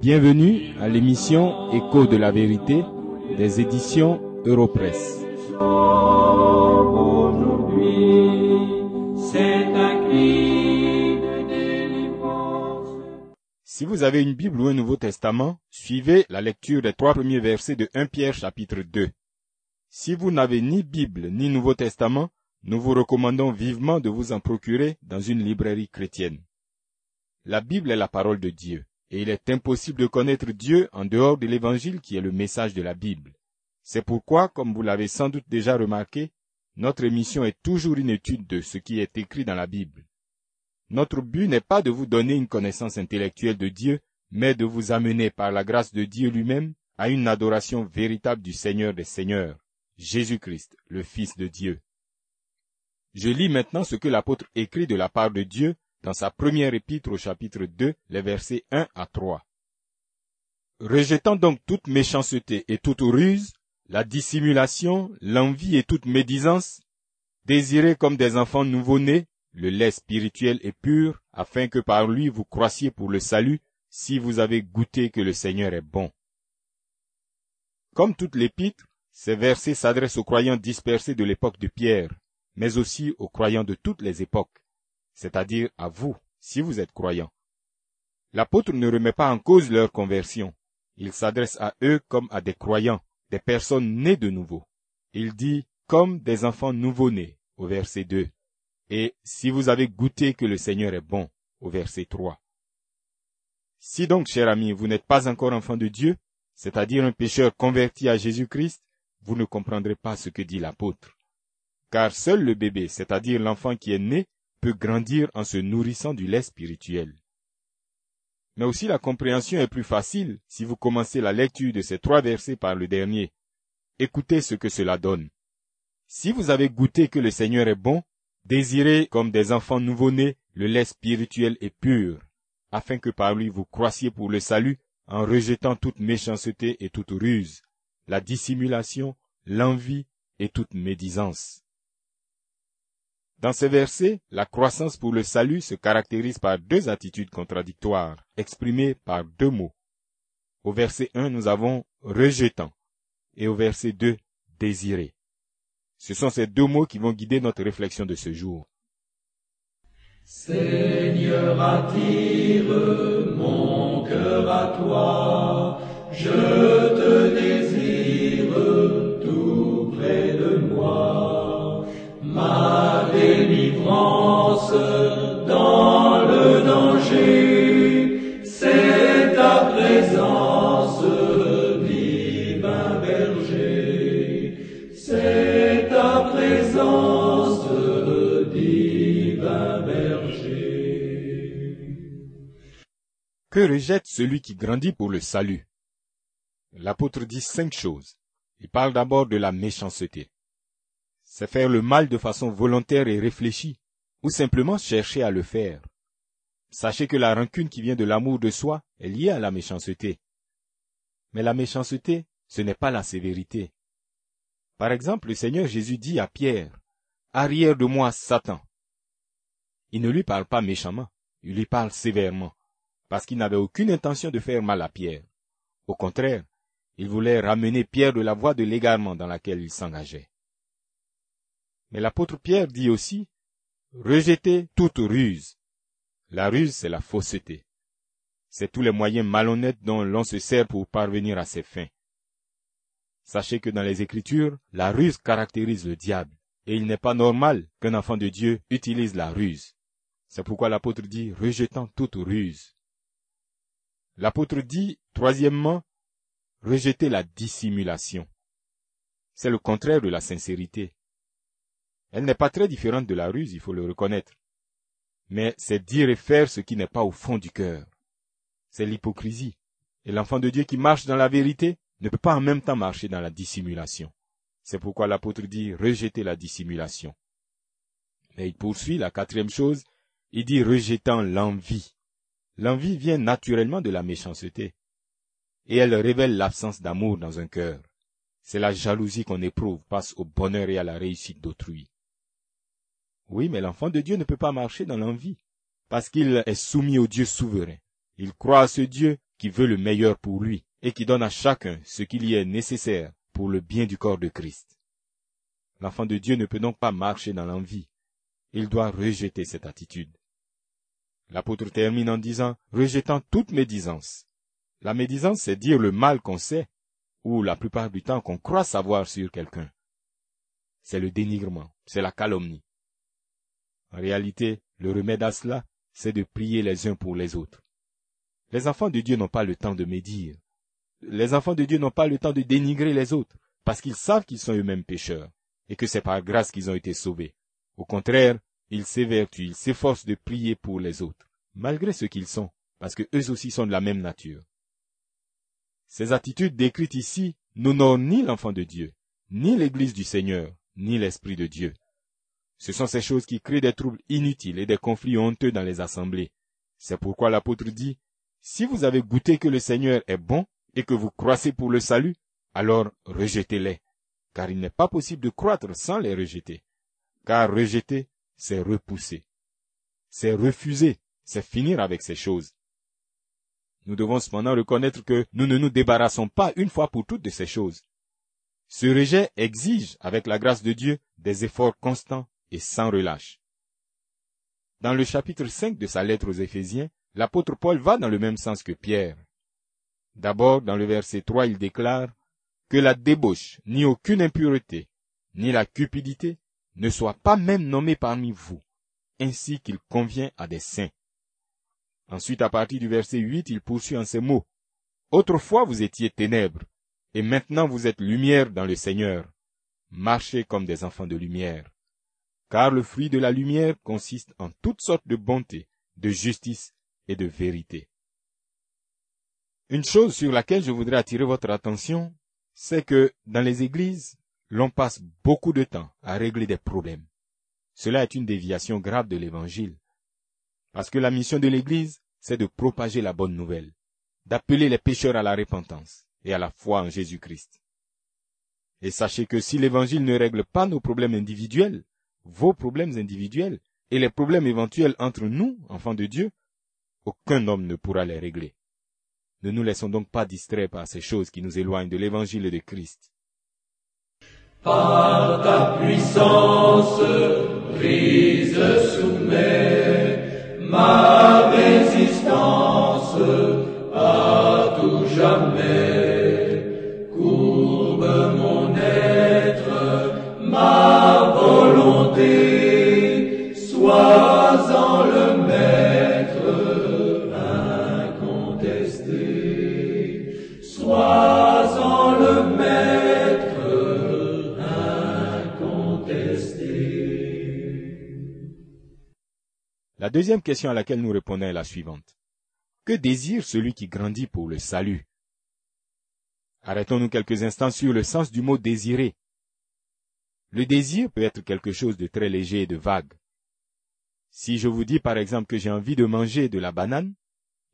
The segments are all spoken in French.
Bienvenue à l'émission Écho de la vérité des éditions délivrance. Si vous avez une Bible ou un Nouveau Testament, suivez la lecture des trois premiers versets de 1 Pierre chapitre 2. Si vous n'avez ni Bible ni Nouveau Testament, nous vous recommandons vivement de vous en procurer dans une librairie chrétienne. La Bible est la parole de Dieu, et il est impossible de connaître Dieu en dehors de l'Évangile qui est le message de la Bible. C'est pourquoi, comme vous l'avez sans doute déjà remarqué, notre émission est toujours une étude de ce qui est écrit dans la Bible. Notre but n'est pas de vous donner une connaissance intellectuelle de Dieu, mais de vous amener par la grâce de Dieu lui-même à une adoration véritable du Seigneur des Seigneurs, Jésus-Christ, le Fils de Dieu. Je lis maintenant ce que l'apôtre écrit de la part de Dieu dans sa première épître au chapitre 2, les versets 1 à 3. Rejetant donc toute méchanceté et toute ruse, la dissimulation, l'envie et toute médisance, désirez comme des enfants nouveau-nés le lait spirituel et pur, afin que par lui vous croissiez pour le salut, si vous avez goûté que le Seigneur est bon. Comme toute l'épître, ces versets s'adressent aux croyants dispersés de l'époque de Pierre, mais aussi aux croyants de toutes les époques, c'est-à-dire à vous, si vous êtes croyants. L'apôtre ne remet pas en cause leur conversion. Il s'adresse à eux comme à des croyants, des personnes nées de nouveau. Il dit comme des enfants nouveau-nés au verset 2. Et si vous avez goûté que le Seigneur est bon au verset 3. Si donc, cher ami, vous n'êtes pas encore enfant de Dieu, c'est-à-dire un pécheur converti à Jésus-Christ, vous ne comprendrez pas ce que dit l'apôtre. Car seul le bébé, c'est-à-dire l'enfant qui est né, peut grandir en se nourrissant du lait spirituel. Mais aussi la compréhension est plus facile si vous commencez la lecture de ces trois versets par le dernier. Écoutez ce que cela donne. Si vous avez goûté que le Seigneur est bon, désirez comme des enfants nouveau-nés le lait spirituel et pur, afin que par lui vous croissiez pour le salut en rejetant toute méchanceté et toute ruse, la dissimulation, l'envie et toute médisance. Dans ces versets, la croissance pour le salut se caractérise par deux attitudes contradictoires, exprimées par deux mots. Au verset 1, nous avons rejetant et au verset 2, désiré. Ce sont ces deux mots qui vont guider notre réflexion de ce jour. Seigneur, attire mon cœur à toi. Dans le danger, c'est ta présence, divin berger. C'est ta présence, divin berger. Que rejette celui qui grandit pour le salut? L'apôtre dit cinq choses. Il parle d'abord de la méchanceté. C'est faire le mal de façon volontaire et réfléchie, ou simplement chercher à le faire. Sachez que la rancune qui vient de l'amour de soi est liée à la méchanceté. Mais la méchanceté, ce n'est pas la sévérité. Par exemple, le Seigneur Jésus dit à Pierre, Arrière de moi, Satan. Il ne lui parle pas méchamment, il lui parle sévèrement, parce qu'il n'avait aucune intention de faire mal à Pierre. Au contraire, il voulait ramener Pierre de la voie de l'égarement dans laquelle il s'engageait. Mais l'apôtre Pierre dit aussi, rejetez toute ruse. La ruse, c'est la fausseté. C'est tous les moyens malhonnêtes dont l'on se sert pour parvenir à ses fins. Sachez que dans les Écritures, la ruse caractérise le diable, et il n'est pas normal qu'un enfant de Dieu utilise la ruse. C'est pourquoi l'apôtre dit rejetant toute ruse. L'apôtre dit, troisièmement, rejeter la dissimulation. C'est le contraire de la sincérité. Elle n'est pas très différente de la ruse, il faut le reconnaître. Mais c'est dire et faire ce qui n'est pas au fond du cœur. C'est l'hypocrisie. Et l'enfant de Dieu qui marche dans la vérité ne peut pas en même temps marcher dans la dissimulation. C'est pourquoi l'apôtre dit rejeter la dissimulation. Mais il poursuit la quatrième chose, il dit rejetant l'envie. L'envie vient naturellement de la méchanceté. Et elle révèle l'absence d'amour dans un cœur. C'est la jalousie qu'on éprouve face au bonheur et à la réussite d'autrui. Oui, mais l'enfant de Dieu ne peut pas marcher dans l'envie, parce qu'il est soumis au Dieu souverain. Il croit à ce Dieu qui veut le meilleur pour lui et qui donne à chacun ce qu'il y est nécessaire pour le bien du corps de Christ. L'enfant de Dieu ne peut donc pas marcher dans l'envie. Il doit rejeter cette attitude. L'apôtre termine en disant, rejetant toute médisance. La médisance, c'est dire le mal qu'on sait, ou la plupart du temps qu'on croit savoir sur quelqu'un. C'est le dénigrement, c'est la calomnie. En réalité, le remède à cela, c'est de prier les uns pour les autres. Les enfants de Dieu n'ont pas le temps de médire. Les enfants de Dieu n'ont pas le temps de dénigrer les autres, parce qu'ils savent qu'ils sont eux-mêmes pécheurs, et que c'est par grâce qu'ils ont été sauvés. Au contraire, ils s'évertuent, ils s'efforcent de prier pour les autres, malgré ce qu'ils sont, parce que eux aussi sont de la même nature. Ces attitudes décrites ici n'honorent ni l'enfant de Dieu, ni l'Église du Seigneur, ni l'Esprit de Dieu. Ce sont ces choses qui créent des troubles inutiles et des conflits honteux dans les assemblées. C'est pourquoi l'apôtre dit, Si vous avez goûté que le Seigneur est bon et que vous croissez pour le salut, alors rejetez-les, car il n'est pas possible de croître sans les rejeter. Car rejeter, c'est repousser. C'est refuser, c'est finir avec ces choses. Nous devons cependant reconnaître que nous ne nous débarrassons pas une fois pour toutes de ces choses. Ce rejet exige, avec la grâce de Dieu, des efforts constants et sans relâche. Dans le chapitre 5 de sa lettre aux Éphésiens, l'apôtre Paul va dans le même sens que Pierre. D'abord, dans le verset 3, il déclare que la débauche, ni aucune impureté, ni la cupidité ne soient pas même nommées parmi vous, ainsi qu'il convient à des saints. Ensuite, à partir du verset 8, il poursuit en ces mots. Autrefois vous étiez ténèbres, et maintenant vous êtes lumière dans le Seigneur. Marchez comme des enfants de lumière car le fruit de la lumière consiste en toutes sortes de bonté, de justice et de vérité. Une chose sur laquelle je voudrais attirer votre attention, c'est que dans les églises, l'on passe beaucoup de temps à régler des problèmes. Cela est une déviation grave de l'Évangile. Parce que la mission de l'Église, c'est de propager la bonne nouvelle, d'appeler les pécheurs à la repentance et à la foi en Jésus-Christ. Et sachez que si l'Évangile ne règle pas nos problèmes individuels, vos problèmes individuels et les problèmes éventuels entre nous, enfants de Dieu, aucun homme ne pourra les régler. Ne nous laissons donc pas distraire par ces choses qui nous éloignent de l'évangile de Christ. La deuxième question à laquelle nous répondons est la suivante. Que désire celui qui grandit pour le salut? Arrêtons-nous quelques instants sur le sens du mot désirer. Le désir peut être quelque chose de très léger et de vague. Si je vous dis par exemple que j'ai envie de manger de la banane,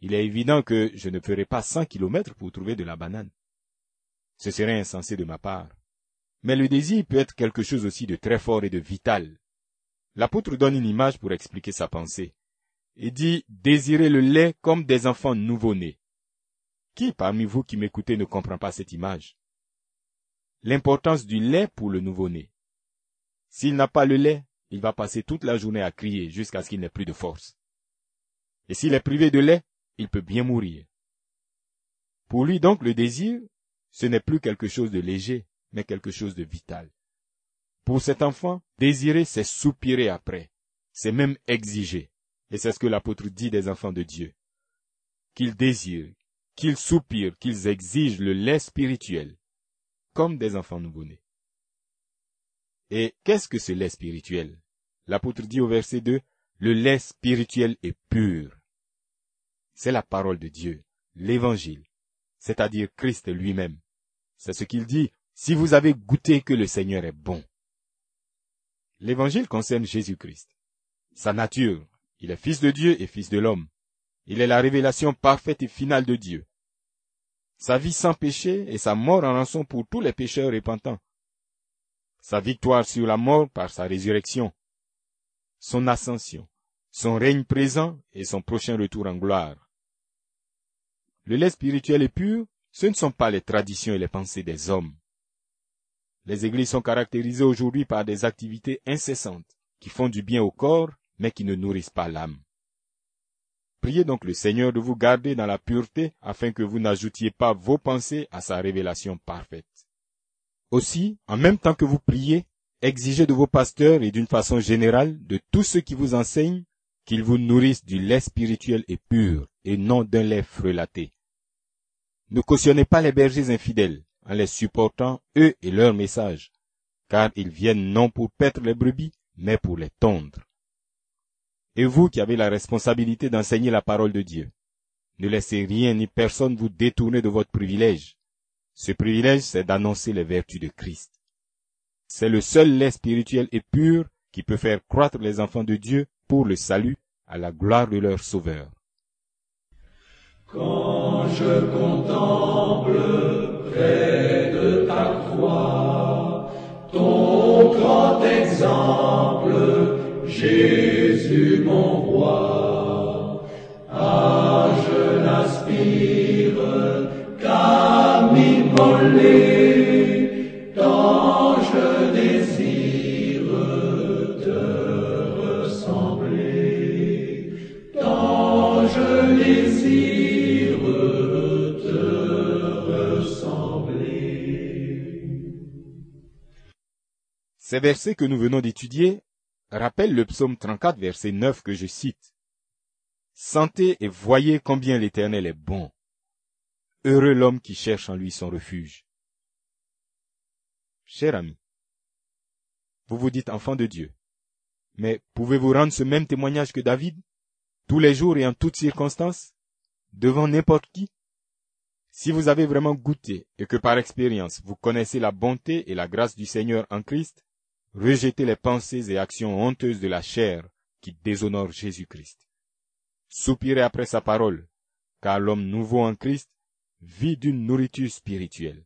il est évident que je ne ferai pas 100 kilomètres pour trouver de la banane. Ce serait insensé de ma part. Mais le désir peut être quelque chose aussi de très fort et de vital. L'apôtre donne une image pour expliquer sa pensée. Il dit désirez le lait comme des enfants nouveau-nés. Qui parmi vous qui m'écoutez ne comprend pas cette image? L'importance du lait pour le nouveau-né. S'il n'a pas le lait, il va passer toute la journée à crier jusqu'à ce qu'il n'ait plus de force. Et s'il est privé de lait, il peut bien mourir. Pour lui donc le désir, ce n'est plus quelque chose de léger, mais quelque chose de vital. Pour cet enfant, désirer, c'est soupirer après, c'est même exiger. Et c'est ce que l'apôtre dit des enfants de Dieu. Qu'ils désirent, qu'ils soupirent, qu'ils exigent le lait spirituel, comme des enfants nouveau-nés. Et qu'est-ce que ce lait spirituel? L'apôtre dit au verset 2, le lait spirituel est pur. C'est la parole de Dieu, l'évangile, c'est-à-dire Christ lui-même. C'est ce qu'il dit, si vous avez goûté que le Seigneur est bon. L'évangile concerne Jésus-Christ. Sa nature, il est fils de Dieu et fils de l'homme. Il est la révélation parfaite et finale de Dieu. Sa vie sans péché et sa mort en rançon pour tous les pécheurs repentants. Sa victoire sur la mort par sa résurrection. Son ascension. Son règne présent et son prochain retour en gloire. Le lait spirituel et pur, ce ne sont pas les traditions et les pensées des hommes. Les églises sont caractérisées aujourd'hui par des activités incessantes qui font du bien au corps, mais qui ne nourrissent pas l'âme. Priez donc le Seigneur de vous garder dans la pureté afin que vous n'ajoutiez pas vos pensées à sa révélation parfaite. Aussi, en même temps que vous priez, exigez de vos pasteurs et d'une façon générale de tous ceux qui vous enseignent qu'ils vous nourrissent du lait spirituel et pur et non d'un lait frelaté. Ne cautionnez pas les bergers infidèles en les supportant eux et leur message, car ils viennent non pour paître les brebis, mais pour les tondre. Et vous qui avez la responsabilité d'enseigner la parole de Dieu, ne laissez rien ni personne vous détourner de votre privilège. Ce privilège, c'est d'annoncer les vertus de Christ. C'est le seul lait spirituel et pur qui peut faire croître les enfants de Dieu pour le salut à la gloire de leur Sauveur. Ces versets que nous venons d'étudier rappellent le psaume 34, verset 9 que je cite. Sentez et voyez combien l'Éternel est bon. Heureux l'homme qui cherche en lui son refuge. Cher ami, vous vous dites enfant de Dieu, mais pouvez-vous rendre ce même témoignage que David, tous les jours et en toutes circonstances, devant n'importe qui Si vous avez vraiment goûté et que par expérience vous connaissez la bonté et la grâce du Seigneur en Christ, rejetez les pensées et actions honteuses de la chair qui déshonorent Jésus-Christ. Soupirez après sa parole, car l'homme nouveau en Christ vit d'une nourriture spirituelle.